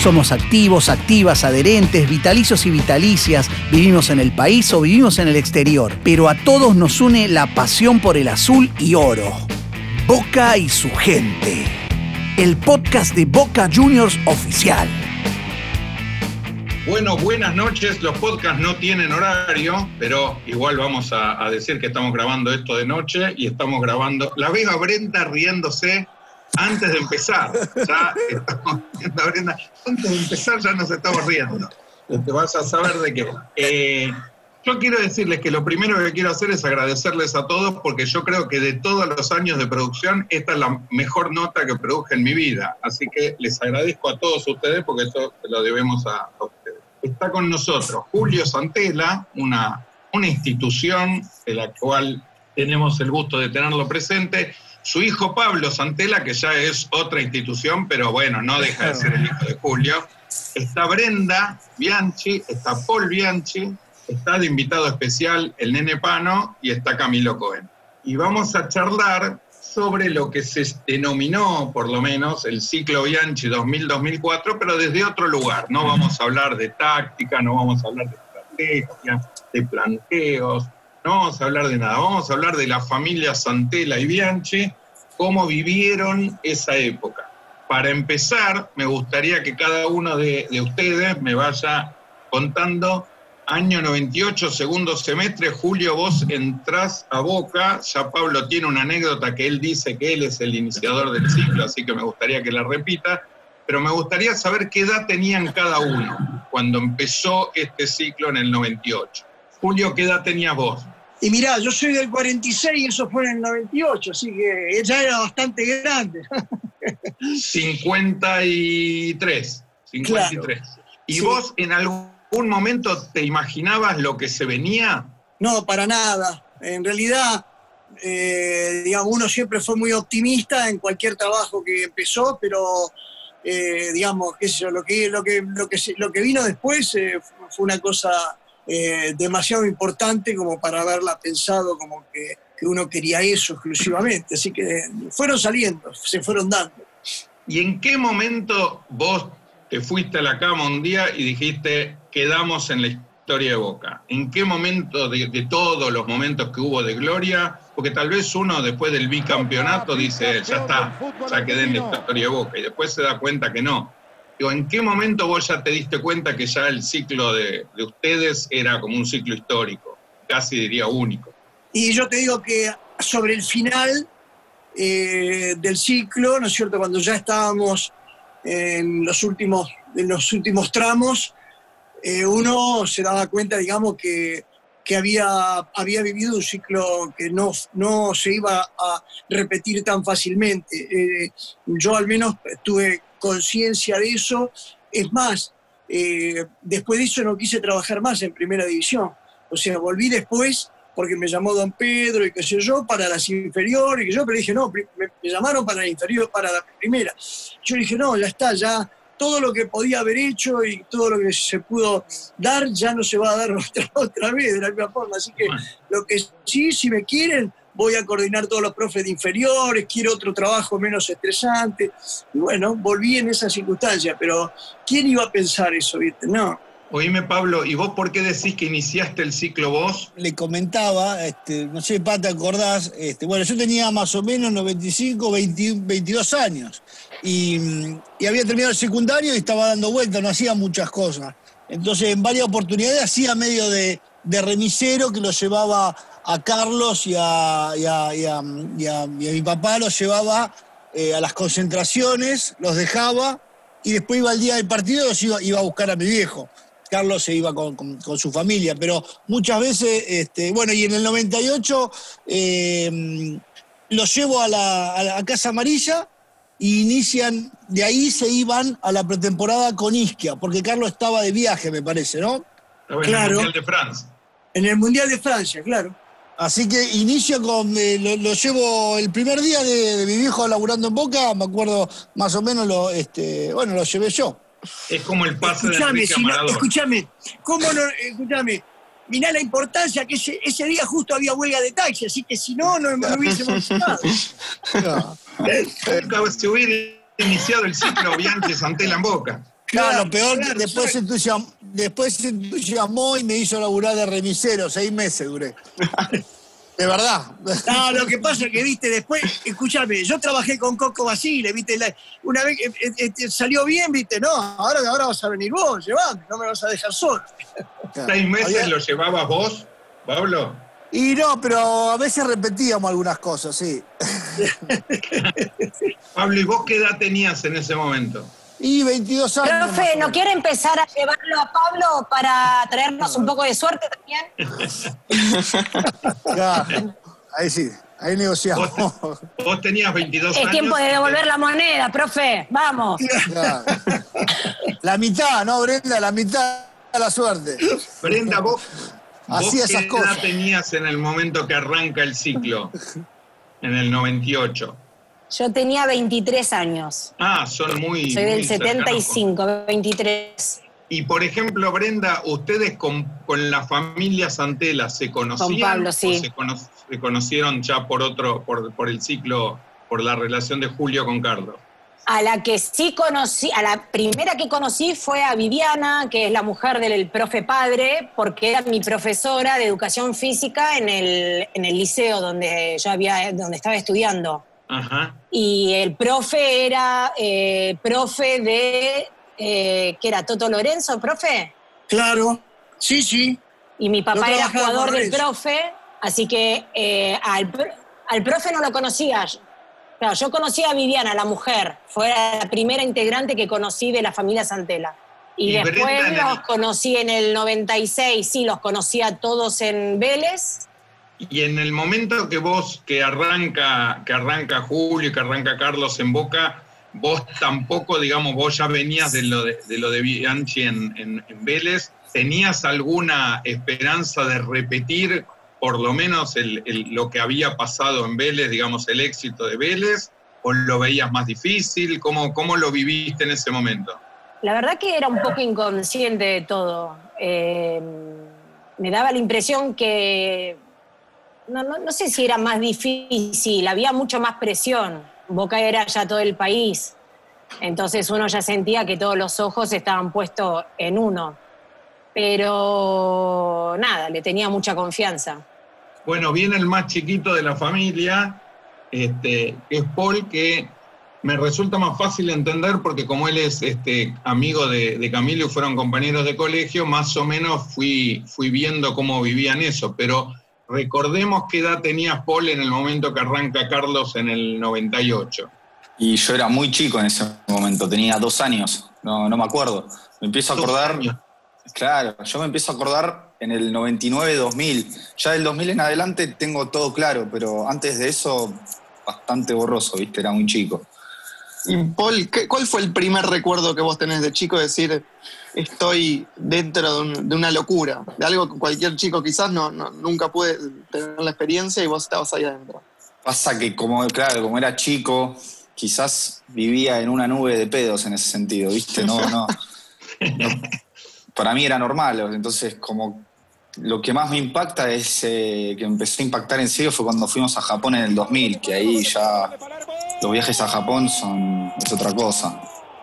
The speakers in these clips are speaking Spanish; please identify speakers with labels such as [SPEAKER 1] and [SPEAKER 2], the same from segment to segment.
[SPEAKER 1] Somos activos, activas, adherentes, vitalicios y vitalicias, vivimos en el país o vivimos en el exterior, pero a todos nos une la pasión por el azul y oro. Boca y su gente. El podcast de Boca Juniors oficial.
[SPEAKER 2] Bueno, buenas noches. Los podcasts no tienen horario, pero igual vamos a, decir que estamos grabando esto de noche y estamos grabando. La veo a Brenda riéndose antes de empezar. Ya estamos Brenda. Antes de empezar ya nos estamos riendo. Te vas a saber de qué. Eh, yo quiero decirles que lo primero que quiero hacer es agradecerles a todos porque yo creo que de todos los años de producción esta es la mejor nota que produje en mi vida. Así que les agradezco a todos ustedes porque eso lo debemos a, a ustedes. Está con nosotros Julio Santela, una, una institución de la cual tenemos el gusto de tenerlo presente. Su hijo Pablo Santela, que ya es otra institución, pero bueno, no deja de ser el hijo de Julio. Está Brenda Bianchi, está Paul Bianchi, está de invitado especial el nene Pano y está Camilo Cohen. Y vamos a charlar sobre lo que se denominó, por lo menos, el ciclo Bianchi 2000-2004, pero desde otro lugar. No vamos a hablar de táctica, no vamos a hablar de estrategia, de planteos, no vamos a hablar de nada. Vamos a hablar de la familia Santela y Bianchi, cómo vivieron esa época. Para empezar, me gustaría que cada uno de, de ustedes me vaya contando año 98, segundo semestre, Julio, vos entrás a Boca, ya Pablo tiene una anécdota que él dice que él es el iniciador del ciclo, así que me gustaría que la repita, pero me gustaría saber qué edad tenían cada uno cuando empezó este ciclo en el 98. Julio, ¿qué edad tenías vos?
[SPEAKER 3] Y mirá, yo soy del 46 y eso fue en el 98, así que ella era bastante grande.
[SPEAKER 2] 53, 53. Claro. ¿Y sí. vos en algún momento te imaginabas lo que se venía?
[SPEAKER 3] No, para nada. En realidad, eh, digamos, uno siempre fue muy optimista en cualquier trabajo que empezó, pero eh, digamos, qué sé yo, lo que, lo que, lo que, lo que vino después eh, fue una cosa eh, demasiado importante como para haberla pensado como que, que uno quería eso exclusivamente. Así que fueron saliendo, se fueron dando.
[SPEAKER 2] ¿Y en qué momento vos te fuiste a la cama un día y dijiste, quedamos en la historia de Boca? ¿En qué momento de, de, todos los momentos que hubo de gloria? Porque tal vez uno después del bicampeonato dice, ya está, ya quedé en la historia de Boca, y después se da cuenta que no. Digo, ¿en qué momento vos ya te diste cuenta que ya el ciclo de, de ustedes era como un ciclo histórico, casi diría único?
[SPEAKER 3] Y yo te digo que sobre el final eh, del ciclo, ¿no es cierto? Cuando ya estábamos en los últimos, en los últimos tramos, eh, uno se daba cuenta, digamos, que, que había, había vivido un ciclo que no, no se iba a repetir tan fácilmente. Eh, yo al menos tuve conciencia de eso. Es más, eh, después de eso no quise trabajar más en primera división. O sea, volví después porque me llamó don Pedro y qué sé yo, para las inferiores, y que yo, pero dije, no, me, me llamaron para la inferior, para la primera. Yo dije, no, ya está, ya todo lo que podía haber hecho y todo lo que se pudo dar ya no se va a dar otra, otra vez de la misma forma. Así que bueno. lo que sí, si me quieren, voy a coordinar todos los profes de inferiores, quiero otro trabajo menos estresante. Y bueno, volví en esa circunstancia, pero ¿quién iba a pensar eso, viste? No.
[SPEAKER 2] Oíme, Pablo, ¿y vos por qué decís que iniciaste el ciclo vos?
[SPEAKER 4] Le comentaba, este, no sé, Pata, ¿te acordás? Este, bueno, yo tenía más o menos 95, 20, 22 años. Y, había terminado el secundario y estaba dando vueltas, no hacía muchas cosas. Entonces, en varias oportunidades hacía medio de, remisero que lo llevaba a Carlos y a, mi papá, los llevaba eh, a las concentraciones, los dejaba y después iba al día del partido y iba a buscar a mi viejo. Carlos se iba con, con, con, su familia, pero muchas veces, este, bueno, y en el 98 eh, los llevo a la, a la, Casa Amarilla y inician, de ahí se iban a la pretemporada con Isquia, porque Carlos estaba de viaje, me parece, ¿no?
[SPEAKER 2] Estaba en claro. el Mundial de Francia.
[SPEAKER 3] En el Mundial de Francia, claro.
[SPEAKER 4] Así que inicio con, eh, lo, lo, llevo el primer día de, de, mi viejo laburando en Boca, me acuerdo más o menos, lo, este, bueno, lo llevé yo.
[SPEAKER 2] Es como el pase
[SPEAKER 3] escuchame,
[SPEAKER 2] de
[SPEAKER 3] si no, Escúchame, ¿cómo no? Escúchame. Mirá la importancia que ese, ese, día justo había huelga de taxi, así que si no, no, no hubiésemos estado.
[SPEAKER 2] No. Se hubiera iniciado el ciclo Bianchi Santela en Boca.
[SPEAKER 4] Claro, lo peor, que después, se entusiasmó, después se entusiasmó y me hizo laburar de remisero, seis meses duré. De verdad.
[SPEAKER 3] No, lo que pasa es que, viste, después, escúchame, yo trabajé con Coco Basile, viste, una vez eh, eh, eh, salió bien, viste, no, ahora, ahora vas a venir vos, llevame, no me vas a dejar solo.
[SPEAKER 2] ¿Seis meses lo llevabas vos, Pablo?
[SPEAKER 4] Y no, pero a veces repetíamos algunas cosas, sí.
[SPEAKER 2] Pablo, ¿y vos qué edad tenías en ese momento?
[SPEAKER 4] Y 22 años.
[SPEAKER 5] Profe, ¿no quiere empezar a llevarlo a Pablo para traernos un poco de suerte también?
[SPEAKER 4] ahí sí, ahí negociamos.
[SPEAKER 2] Vos, tenías 22 años.
[SPEAKER 5] Es tiempo de devolver la moneda, profe, vamos.
[SPEAKER 4] La mitad, ¿no, Brenda? La mitad de la suerte.
[SPEAKER 2] Brenda, vos,
[SPEAKER 4] Hacía esas
[SPEAKER 2] qué
[SPEAKER 4] cosas.
[SPEAKER 2] edad tenías en el momento que arranca el ciclo? En el 98.
[SPEAKER 5] Yo tenía 23 años.
[SPEAKER 2] Ah, son muy.
[SPEAKER 5] Soy del
[SPEAKER 2] muy cercanos.
[SPEAKER 5] 75, 23.
[SPEAKER 2] Y por ejemplo, Brenda, ¿ustedes con, con la familia Santela se conocían?
[SPEAKER 5] Con Pablo, sí.
[SPEAKER 2] ¿O se, cono- se conocieron ya por otro, por, por el ciclo, por la relación de Julio con Carlos?
[SPEAKER 5] A la que sí conocí, a la primera que conocí fue a Viviana, que es la mujer del profe padre, porque era mi profesora de educación física en el, en el liceo donde yo había, donde estaba estudiando.
[SPEAKER 2] Ajá.
[SPEAKER 5] Y el profe era eh, profe de, eh, ¿qué era? Toto Lorenzo, profe.
[SPEAKER 3] Claro, sí, sí.
[SPEAKER 5] Y mi
[SPEAKER 3] Yo
[SPEAKER 5] papá era jugador del profe, así que eh, al, pr- al profe no lo conocía. Claro, yo conocí a Viviana, la mujer. Fue la primera integrante que conocí de la familia Santela. Y,
[SPEAKER 2] Y
[SPEAKER 5] después
[SPEAKER 2] Brenda en el-
[SPEAKER 5] los conocí en el 96, sí, los conocí a todos en Vélez.
[SPEAKER 2] Y en el momento que vos, que arranca, que arranca Julio y que arranca Carlos en Boca, vos tampoco, digamos, vos ya venías de lo de, lo de Bianchi en, en- Vélez, ¿tenías alguna esperanza de repetir por lo menos lo que había pasado en Vélez, digamos, el éxito de Vélez? ¿O lo veías más difícil? ¿Cómo, cómo lo viviste en ese momento?
[SPEAKER 5] La verdad que era un poco inconsciente de todo. Eh, me daba la impresión que, no, no- no sé si era más difícil, había mucho más presión. Boca era ya todo el país. Entonces uno ya sentía que todos los ojos estaban puestos en uno. Pero nada, le tenía mucha confianza.
[SPEAKER 2] Bueno, viene el más chiquito de la familia, este, que es Paul, que me resulta más fácil entender porque como él es este, amigo de, de Camilo y fueron compañeros de colegio, más o menos fui, fui viendo cómo vivían eso. Pero recordemos qué edad tenías Paul en el momento que arranca Carlos en el 98.
[SPEAKER 6] Y yo era muy chico en ese momento, tenía dos años, no, no me acuerdo. Me empiezo a acordar,
[SPEAKER 2] años.
[SPEAKER 6] claro, yo me empiezo a acordar en el 99-2000. Ya del 2000 en adelante tengo todo claro, pero antes de eso bastante borroso, ¿viste? Era muy chico.
[SPEAKER 7] Y Paul, ¿qué- ¿cuál fue el primer recuerdo que vos tenés de chico? Decir, estoy dentro de, un- de una locura, de algo que cualquier chico quizás no, nunca puede tener la experiencia y vos estabas ahí adentro.
[SPEAKER 6] Pasa que como, claro, como era chico, quizás vivía en una nube de pedos en ese sentido, ¿viste? No, no. no. para mí era normal, entonces como lo que más me impacta es eh, que empezó a impactar en serio fue cuando fuimos a Japón en el 2000, que ahí ya los viajes a Japón son es otra cosa.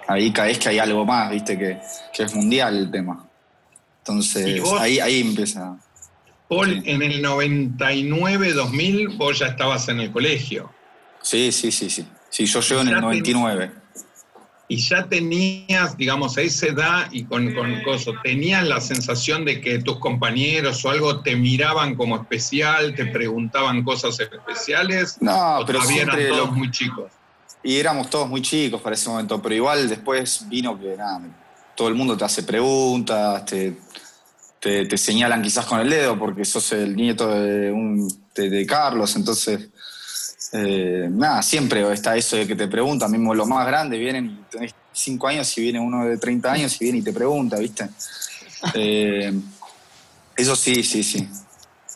[SPEAKER 6] Ahí caes que hay algo más, ¿viste? Que, que es mundial el tema.
[SPEAKER 2] ¿Y
[SPEAKER 6] Entonces
[SPEAKER 2] vos?
[SPEAKER 6] ahí, ahí empieza.
[SPEAKER 2] Paul, en el 99-2000 vos ya estabas en el colegio.
[SPEAKER 6] Sí, sí, sí, sí. Sí, yo llego en el
[SPEAKER 2] ten-
[SPEAKER 6] 99.
[SPEAKER 2] y ya tenías, digamos, a esa edad y con, con cosas, tenías la sensación de que tus compañeros o algo te miraban como especial, te preguntaban cosas especiales,
[SPEAKER 6] No, pero
[SPEAKER 2] todavía eran
[SPEAKER 6] siempre
[SPEAKER 2] todos
[SPEAKER 6] lo-
[SPEAKER 2] muy chicos.
[SPEAKER 6] Y éramos todos muy chicos para ese momento, pero igual después vino que nada, todo el mundo te hace preguntas, te, te, te señalan quizás con el dedo porque sos el nieto de, un, de, de Carlos, entonces eh, nada, siempre está eso de que te preguntan, mismo los más grandes vienen y tenés 5 años y viene uno de 30 años y viene y te pregunta, ¿viste? Eh, eso sí, sí, sí.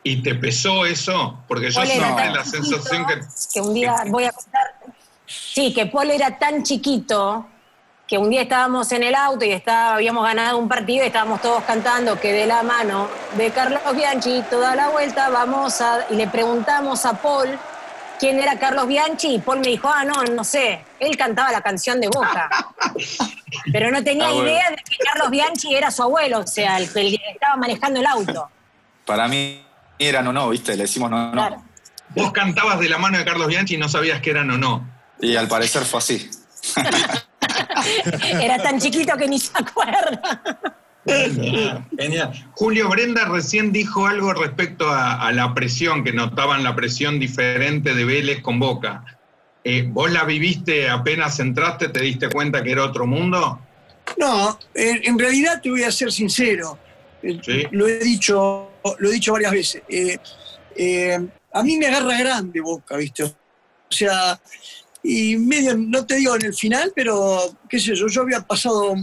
[SPEAKER 2] ¿Y te pesó eso? Porque yo siempre la sensación que...
[SPEAKER 5] que un día voy a. Sí, que Paul era tan chiquito que un día estábamos en el auto y estaba, habíamos ganado un partido y estábamos todos cantando que de la mano de Carlos Bianchi, toda la vuelta, vamos a. Y le preguntamos a Paul quién era Carlos Bianchi y Paul me dijo, ah, no, no sé. Él cantaba la canción de Boca. pero no tenía
[SPEAKER 6] Ah, bueno.
[SPEAKER 5] idea de que Carlos Bianchi era su abuelo, o sea, el que estaba manejando el auto.
[SPEAKER 6] Para mí era no, no, ¿viste? Le decimos no, no.
[SPEAKER 5] Claro.
[SPEAKER 2] Vos cantabas de la mano de Carlos Bianchi y no sabías que eran o no.
[SPEAKER 6] Y al parecer fue así.
[SPEAKER 5] Era tan chiquito que ni se acuerda.
[SPEAKER 2] Genial. Julio Brenda recién dijo algo respecto a, a la presión, que notaban la presión diferente de Vélez con Boca. Eh, ¿Vos la viviste apenas entraste, te diste cuenta que era otro mundo?
[SPEAKER 3] No, en, en realidad te voy a ser sincero. Eh,
[SPEAKER 2] Sí.
[SPEAKER 3] Lo he dicho, lo he dicho varias veces. Eh, eh, a mí me agarra grande Boca, ¿viste? O sea, y medio, no te digo en el final, pero qué sé yo, yo había pasado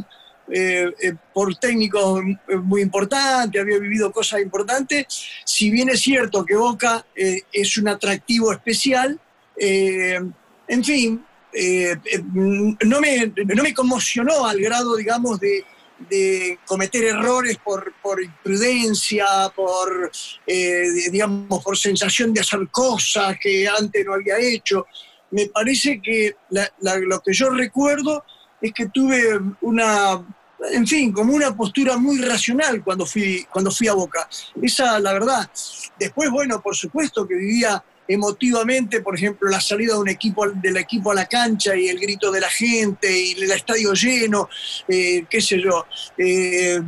[SPEAKER 3] eh, eh, por técnicos eh, muy importantes, había vivido cosas importantes. Si bien es cierto que Boca eh, es un atractivo especial, eh, en fin, eh, no, me, no me conmocionó al grado, digamos, de, de cometer errores por, por imprudencia, por, digamos, por sensación de hacer cosas que antes no había hecho. Me parece que lo que yo recuerdo es que tuve una, en fin, como una postura muy racional cuando fui, cuando fui a Boca. Esa, la verdad. Después, bueno, por supuesto que vivía emotivamente, por ejemplo, la salida de un equipo, del equipo a la cancha y el grito de la gente y el estadio lleno, eh, qué sé yo. eh,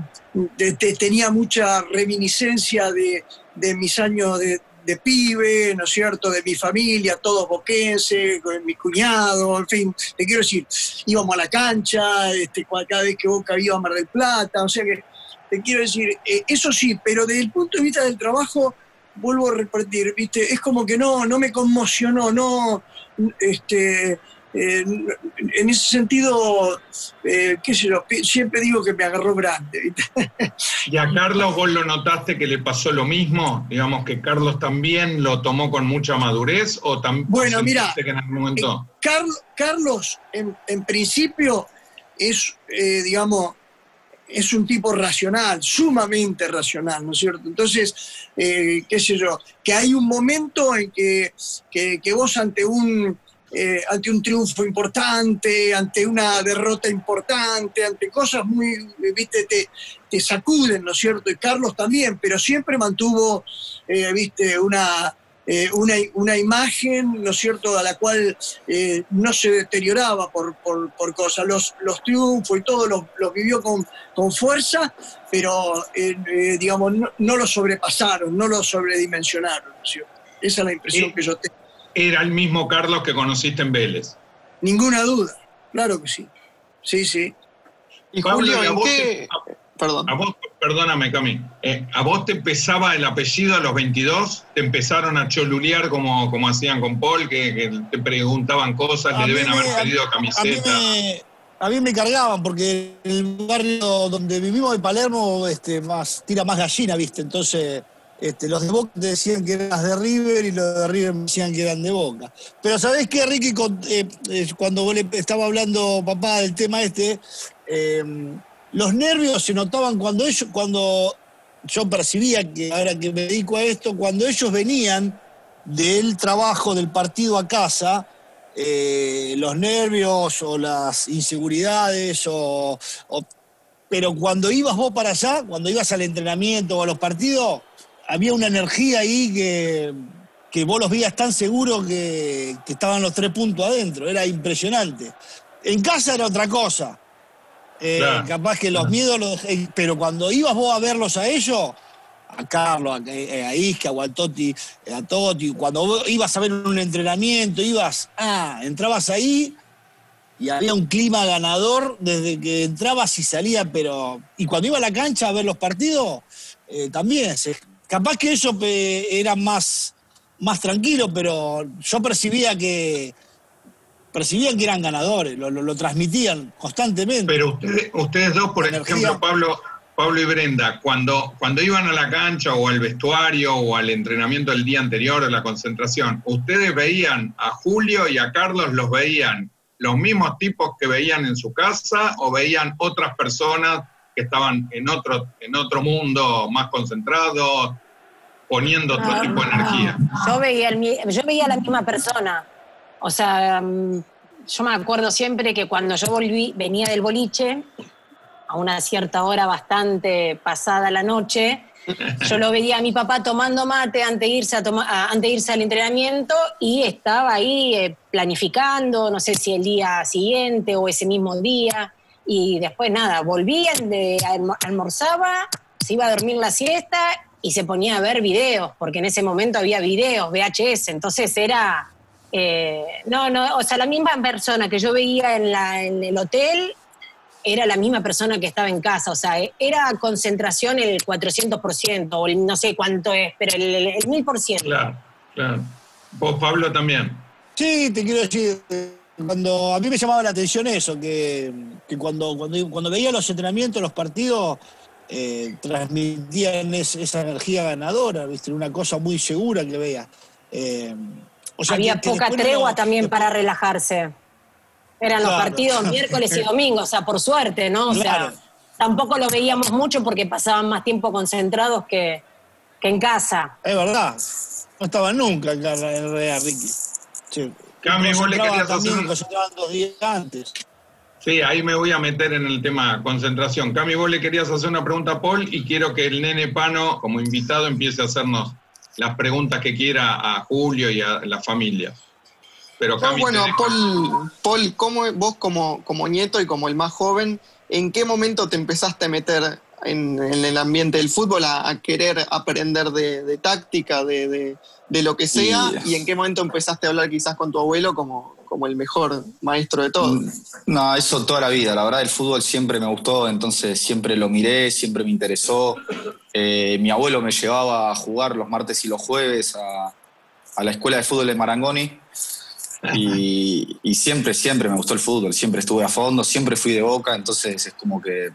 [SPEAKER 3] te- te- tenía mucha reminiscencia de, de mis años de, de pibe, ¿no es cierto?, de mi familia, todos boquenses, con mi cuñado, en fin, te quiero decir, íbamos a la cancha, este, cada vez que Boca iba a Mar del Plata, o sea que te quiero decir, eh, eso sí, pero desde el punto de vista del trabajo, vuelvo a repetir, ¿viste? Es como que no, no me conmocionó, no, este, eh, en ese sentido, eh, qué sé yo, siempre digo que me agarró grande.
[SPEAKER 2] ¿Y a Carlos vos lo notaste que le pasó lo mismo? Digamos que Carlos también lo tomó con mucha madurez o también
[SPEAKER 3] Bueno, mira,
[SPEAKER 2] que en algún momento...
[SPEAKER 3] Carl- Carlos, en, en principio, es, eh, digamos, es un tipo racional, sumamente racional, ¿no es cierto? Entonces, eh, qué sé yo, que hay un momento en que, que, que vos ante un, eh, ante un triunfo importante, ante una derrota importante, ante cosas muy, viste, te, te sacuden, ¿no es cierto? Y Carlos también, pero siempre mantuvo, eh, viste, una, eh, una, una imagen, ¿no es cierto?, a la cual eh, no se deterioraba por, por, por cosas. Los, los triunfos y todo los, los vivió con, con fuerza, pero, eh, digamos, no, no lo sobrepasaron, no lo sobredimensionaron, ¿no es cierto? Esa es la impresión que yo tengo.
[SPEAKER 2] Era el mismo Carlos que conociste en Vélez.
[SPEAKER 3] Ninguna duda, claro que sí. Sí, sí.
[SPEAKER 7] Y
[SPEAKER 2] Pablo,
[SPEAKER 7] Julio,
[SPEAKER 2] ¿y a
[SPEAKER 7] ¿en
[SPEAKER 2] vos
[SPEAKER 7] qué?
[SPEAKER 2] te-
[SPEAKER 7] Perdón.
[SPEAKER 2] A vos, perdóname, Cami, eh, ¿a vos te pesaba el apellido a los 22? ¿Te empezaron a cholulear como, como hacían con Paul, que, que te preguntaban cosas,
[SPEAKER 4] A
[SPEAKER 2] le deben
[SPEAKER 4] me-
[SPEAKER 2] haber
[SPEAKER 4] a-
[SPEAKER 2] pedido
[SPEAKER 4] A mí,
[SPEAKER 2] camiseta?
[SPEAKER 4] me, a mí me cargaban porque el barrio donde vivimos de Palermo este, más, tira más gallina, ¿viste? Entonces, este, los de Boca decían que eras de River y los de River me decían que eran de Boca. Pero ¿sabés qué, Ricky? Eh, eh, cuando vos le estaba hablando, papá, del tema este, eh, los nervios se notaban cuando ellos, cuando yo percibía que ahora que me dedico a esto, cuando ellos venían del trabajo, del partido a casa, los nervios o las inseguridades, o- pero cuando ibas vos para allá, cuando ibas al entrenamiento o a los partidos, había una energía ahí que, que vos los veías tan seguros que, que estaban los tres puntos adentro, era impresionante. En casa era otra cosa. Eh,
[SPEAKER 2] Claro.
[SPEAKER 4] capaz que los miedos los dejé- pero cuando ibas vos a verlos a ellos, a Carlos, a, eh, a Isca, a Totti, eh, a Totti, cuando vos ibas a ver un entrenamiento, ibas, ah, entrabas ahí y había un clima ganador desde que entrabas y salía, pero. Y cuando iba a la cancha a ver los partidos, eh, también. se- capaz que ellos eh, eran más, más tranquilos, pero yo percibía que. Percibían que eran ganadores, lo, lo- lo transmitían constantemente.
[SPEAKER 2] Pero ustedes, ustedes dos, por
[SPEAKER 4] Energía.
[SPEAKER 2] ejemplo, Pablo, Pablo y Brenda, cuando, cuando iban a la cancha o al vestuario o al entrenamiento del día anterior, a la concentración, ¿ustedes veían a Julio y a Carlos, los veían los mismos tipos que veían en su casa o veían otras personas que estaban en otro, en otro mundo más concentrados, poniendo otro
[SPEAKER 5] Ah,
[SPEAKER 2] tipo de energía?
[SPEAKER 5] Yo veía, el yo veía a la misma persona. O sea, mm, yo me acuerdo siempre que cuando yo volví, venía del boliche, a una cierta hora bastante pasada la noche, yo lo veía a mi papá tomando mate antes de irse, a antes de irse al entrenamiento y estaba ahí eh, planificando, no sé si el día siguiente o ese mismo día. Y después nada, volvía, de, almorzaba, se iba a dormir la siesta y se ponía a ver videos, porque en ese momento había videos, VHS, entonces era... Eh, no, no, o sea, la misma persona que yo veía en, la, en el hotel era la misma persona que estaba en casa, o sea, era concentración el 400%, o el, no sé cuánto es, pero el, el 1000%.
[SPEAKER 2] Claro, claro. Vos, Pablo, también.
[SPEAKER 4] Sí, te quiero decir, cuando a mí me llamaba la atención eso, que, cuando, cuando, cuando, veía los entrenamientos, los partidos, eh, transmitían esa energía ganadora, ¿viste? Una cosa muy segura que veía.
[SPEAKER 5] Eh, Había poca tregua también para relajarse. Eran los partidos miércoles y domingo, o sea, por suerte, ¿no? O sea, tampoco lo veíamos mucho porque pasaban más tiempo concentrados que, en casa.
[SPEAKER 4] Es verdad. No estaban nunca en el Real, Ricky.
[SPEAKER 2] Sí. Cami, vos le querías hacer
[SPEAKER 4] dos días antes.
[SPEAKER 2] Sí, ahí me voy a meter en el tema concentración. Cami, vos le querías hacer una pregunta a Paul y quiero que el nene Pano, como invitado, empiece a hacernos las preguntas que quiera a Julio y a la familia. Pero
[SPEAKER 7] bueno, Paul, Paul ¿cómo, vos como, como nieto y como el más joven, ¿en qué momento te empezaste a meter en, el ambiente del fútbol a, querer aprender de, táctica, de, lo que sea? Y, en qué momento empezaste a hablar quizás con tu abuelo como, como el mejor maestro de todo? Mm,
[SPEAKER 6] no, eso toda la vida. La verdad, el fútbol siempre me gustó, entonces siempre lo miré, siempre me interesó. Eh, mi abuelo me llevaba a jugar los martes y los jueves a, a la escuela de fútbol de Marangoni y, siempre, siempre me gustó el fútbol, siempre estuve a fondo, siempre fui de boca, entonces es como que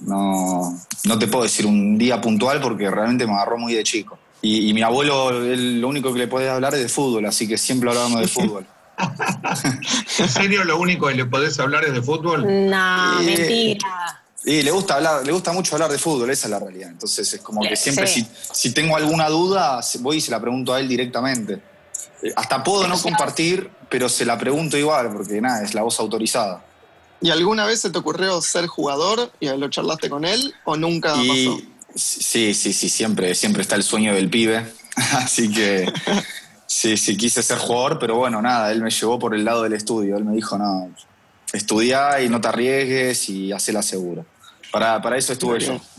[SPEAKER 6] no, no te puedo decir un día puntual porque realmente me agarró muy de chico. Y, mi abuelo, lo único que le podés hablar es de fútbol, así que siempre hablábamos de fútbol.
[SPEAKER 2] ¿En serio lo único que le podés hablar es de fútbol?
[SPEAKER 5] No, mentira.
[SPEAKER 6] Y le gusta hablar, le gusta mucho hablar de fútbol, esa es la realidad. Entonces es como que siempre si, si, tengo alguna duda, voy y se la pregunto a él directamente. Eh, hasta puedo no compartir, pero se la pregunto igual, porque nada, es la voz autorizada.
[SPEAKER 7] ¿Y alguna vez se te ocurrió ser jugador y lo charlaste con él o nunca pasó?
[SPEAKER 6] Sí, sí, sí, siempre, siempre está el sueño del pibe. Así que sí, sí, quise ser jugador, pero bueno, nada, él me llevó por el lado del estudio. Él me dijo, no, estudia y no te arriesgues y hacela seguro. Para, para eso estuve yo.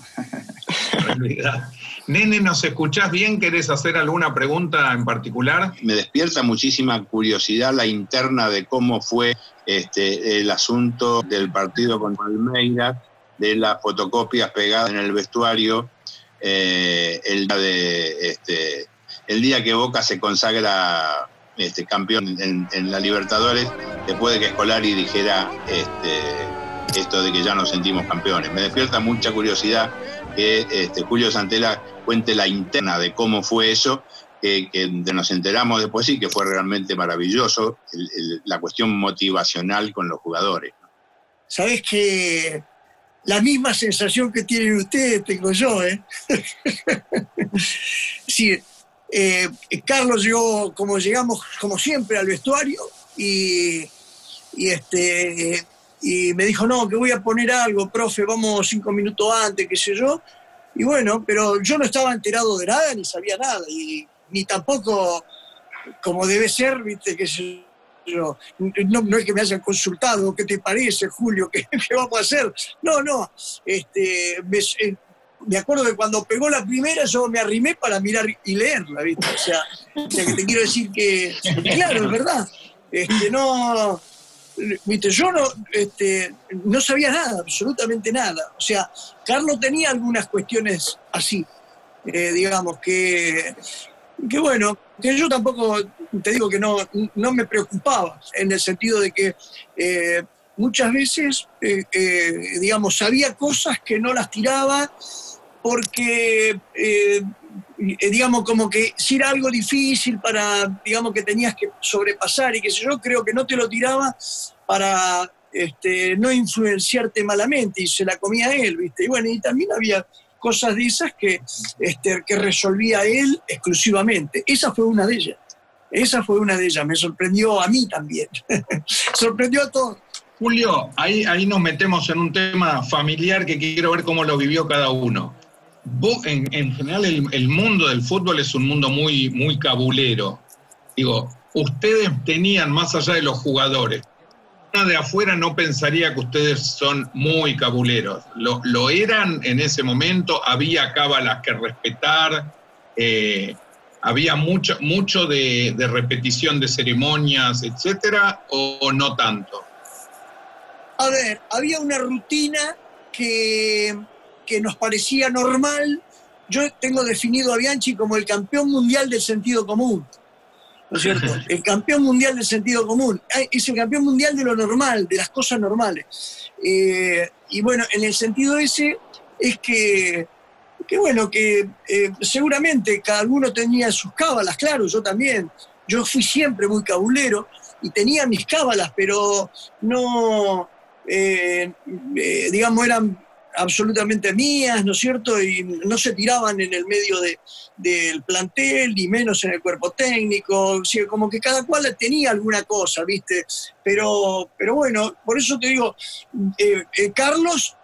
[SPEAKER 2] Nene, ¿nos escuchás bien? ¿Querés hacer alguna pregunta en particular?
[SPEAKER 8] Me despierta muchísima curiosidad la interna de cómo fue este, el asunto del partido con Almeida, de las fotocopias pegadas en el vestuario, eh, el, día este, el día que Boca se consagra este, campeón en, la Libertadores, después de que Escolari dijera este, esto de que ya nos sentimos campeones. Me despierta mucha curiosidad que Julio Santela cuente la interna de cómo fue eso, que, nos enteramos después y que fue realmente maravilloso, la cuestión motivacional con los jugadores.
[SPEAKER 3] Sabes que la misma sensación que tienen ustedes tengo yo, ¿eh? sí, eh, Carlos llegó, como llegamos, como siempre, al vestuario y, y este y me dijo, no, que voy a poner algo, profe, vamos cinco minutos antes, qué sé yo. Y bueno, pero yo no estaba enterado de nada, ni sabía nada, y ni tampoco como debe ser, viste, que yo, no, es que me hayan consultado, ¿qué te parece, Julio? ¿Qué, vamos a hacer? No, no, este, eh, me, acuerdo de cuando pegó la primera, yo me arrimé para mirar y leerla, ¿viste? O sea, que te quiero decir que, claro, es verdad, este, no, yo no, este, no sabía nada, absolutamente nada. O sea, Carlos tenía algunas cuestiones así, eh, digamos, que, que bueno, que yo tampoco, te digo que no, no me preocupaba, en el sentido de que eh, muchas veces, eh, digamos, sabía cosas que no las tiraba porque digamos, como que si era algo difícil para, digamos, que tenías que sobrepasar y que yo, creo que no te lo tiraba para este, no influenciarte malamente y se la comía él, ¿viste? Y bueno, y también había cosas de esas que, este, que resolvía él exclusivamente. Esa fue una de ellas. Esa fue una de ellas, me sorprendió a mí también. sorprendió a todos.
[SPEAKER 2] Julio, ahí, ahí nos metemos en un tema familiar que quiero ver cómo lo vivió cada uno. Vos, en, en general, el, el mundo del fútbol es un mundo muy, muy cabulero. Digo, ustedes tenían, más allá de los jugadores, de afuera no pensaría que ustedes son muy cabuleros. Lo, eran en ese momento, había cábalas que respetar, eh, había mucho, mucho de, de repetición de ceremonias, etcétera, o, o no tanto.
[SPEAKER 3] A ver, había una rutina que, que nos parecía normal. Yo tengo definido a Bianchi como el campeón mundial del sentido común. ¿No es cierto? El campeón mundial del sentido común. Ay, Es el campeón mundial de lo normal, de las cosas normales. Eh, y bueno, en el sentido ese es que, que bueno, que eh, seguramente cada uno tenía sus cábalas, claro, yo también. Yo fui siempre muy cabulero y tenía mis cábalas, pero no, eh, digamos, eran absolutamente mías, ¿no es cierto? Y no se tiraban en el medio de- del plantel, ni menos en el cuerpo técnico, o sea, como que cada cual tenía alguna cosa, ¿viste? Pero, pero bueno, por eso te digo, eh, eh, Carlos,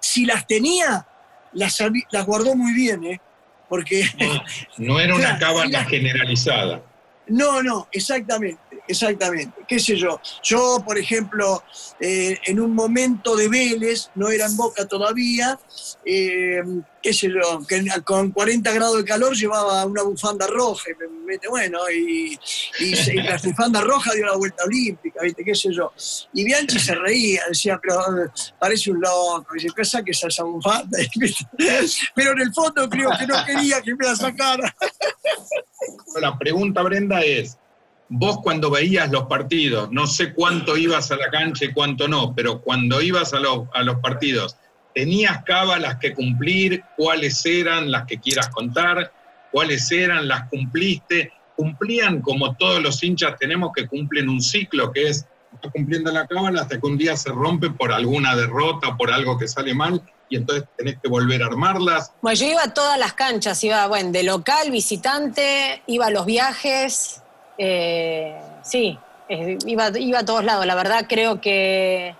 [SPEAKER 3] si las tenía, las, guardó muy bien, ¿eh? Porque...
[SPEAKER 2] No era una
[SPEAKER 3] Claro,
[SPEAKER 2] cábala generalizada.
[SPEAKER 3] No, no, exactamente, exactamente. ¿Qué sé yo? Yo, por ejemplo, eh, en un momento de Vélez, no era en Boca todavía, eh, qué sé yo, que con 40 grados de calor llevaba una bufanda roja, y bueno, y, y y la bufanda roja dio la vuelta olímpica. ¿Qué sé yo? Y Bianchi se reía, decía, pero parece un loco, dice, ¿qué saques esa bufanda? Pero en el fondo creo que no quería que me la sacara.
[SPEAKER 2] La pregunta, Brenda, es, vos cuando veías los partidos, no sé cuánto ibas a la cancha y cuánto no, pero cuando ibas a los, a los partidos, ¿tenías cábalas que cumplir? ¿Cuáles eran las que quieras contar? ¿Cuáles eran? ¿Las cumpliste? ¿Cumplían como todos los hinchas tenemos que cumplen un ciclo que es estás cumpliendo la cábala hasta que un día se rompe por alguna derrota, por algo que sale mal y entonces tenés que volver a armarlas?
[SPEAKER 5] Bueno, yo iba a todas las canchas, iba, bueno, de local, visitante, iba a los viajes, eh, sí, iba, iba a todos lados. La verdad creo que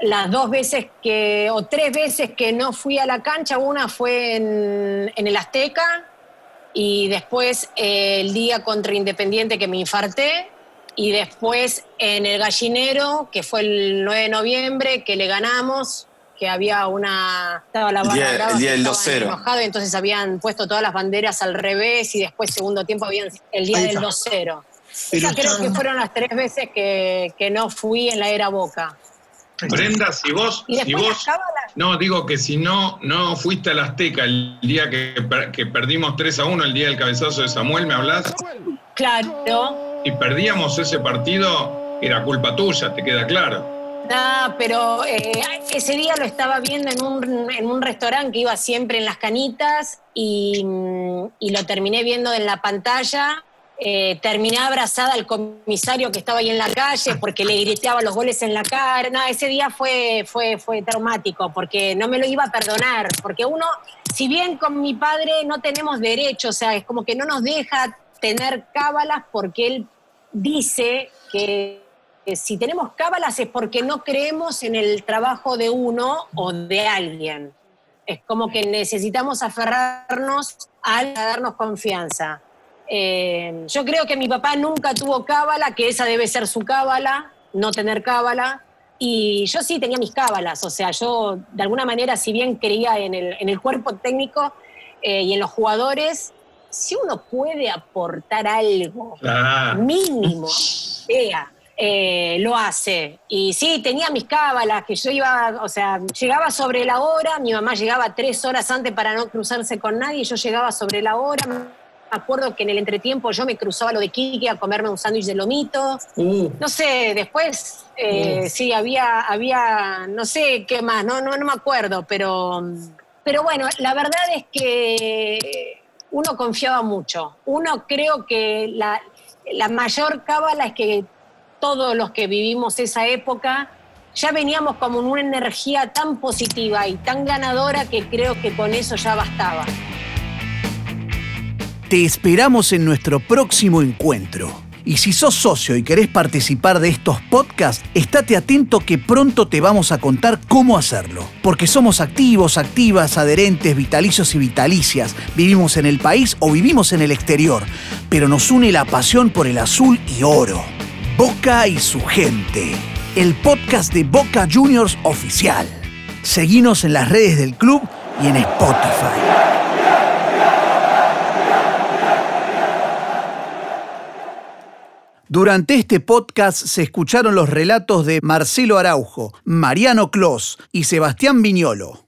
[SPEAKER 5] las dos veces que, o tres veces que no fui a la cancha, una fue en, en el Azteca y después eh, el día contra Independiente que me infarté y después en el Gallinero, que fue el 9 de noviembre, que le ganamos, que había una... Estaba la barra brava
[SPEAKER 6] el día
[SPEAKER 5] que
[SPEAKER 6] del
[SPEAKER 5] estaban
[SPEAKER 6] 2-0.
[SPEAKER 5] enojados, y entonces habían puesto todas las banderas al revés y después segundo tiempo habían el día del
[SPEAKER 3] está.
[SPEAKER 5] 2-0.
[SPEAKER 3] Pero
[SPEAKER 5] Esas creo que fueron las tres veces que, que no fui en la era Boca.
[SPEAKER 2] Brenda, si vos,
[SPEAKER 5] Y
[SPEAKER 2] si vos. No, digo que si no, no fuiste al Azteca el día que, que perdimos 3 a 1, el día del cabezazo de Samuel, ¿me hablas?
[SPEAKER 5] Claro.
[SPEAKER 2] Y perdíamos ese partido, era culpa tuya, te queda claro.
[SPEAKER 5] No, pero eh, ese día lo estaba viendo en un, en un restaurante que iba siempre en las canitas y, y lo terminé viendo en la pantalla. Eh, terminé abrazada al comisario que estaba ahí en la calle porque le gritaba los goles en la cara. No, ese día fue, fue, fue traumático porque no me lo iba a perdonar. Porque uno, si bien con mi padre no tenemos derecho, o sea, es como que no nos deja tener cábalas porque él dice que si tenemos cábalas es porque no creemos en el trabajo de uno o de alguien. Es como que necesitamos aferrarnos a darnos confianza. Eh, yo creo que mi papá nunca tuvo cábala, que esa debe ser su cábala, no tener cábala. Y yo sí tenía mis cábalas, o sea, yo de alguna manera, si bien creía en el, en el cuerpo técnico eh, y en los jugadores, si uno puede aportar algo
[SPEAKER 2] Ah,
[SPEAKER 5] mínimo, sea, eh, lo hace. Y sí, tenía mis cábalas, que yo iba, o sea, llegaba sobre la hora, mi mamá llegaba tres horas antes para no cruzarse con nadie, yo llegaba sobre la hora. Me acuerdo que en el entretiempo yo me cruzaba lo de Kiki a comerme un sándwich de lomito.
[SPEAKER 2] uh,
[SPEAKER 5] No sé, después eh, sí, había, había, no sé qué más, no, no, no me acuerdo, pero, pero bueno, la verdad es que uno confiaba mucho. Uno creo que la, la mayor cábala es que todos los que vivimos esa época ya veníamos como en una energía tan positiva y tan ganadora que creo que con eso ya bastaba.
[SPEAKER 1] Te esperamos en nuestro próximo encuentro. Y si sos socio y querés participar de estos podcasts, estate atento que pronto te vamos a contar cómo hacerlo. Porque somos activos, activas, adherentes, vitalicios y vitalicias. Vivimos en el país o vivimos en el exterior. Pero nos une la pasión por el azul y oro. Boca y su gente. El podcast de Boca Juniors oficial. Seguinos en las redes del club y en Spotify. Durante este podcast se escucharon los relatos de Marcelo Araujo, Mariano Clos y Sebastián Viñolo.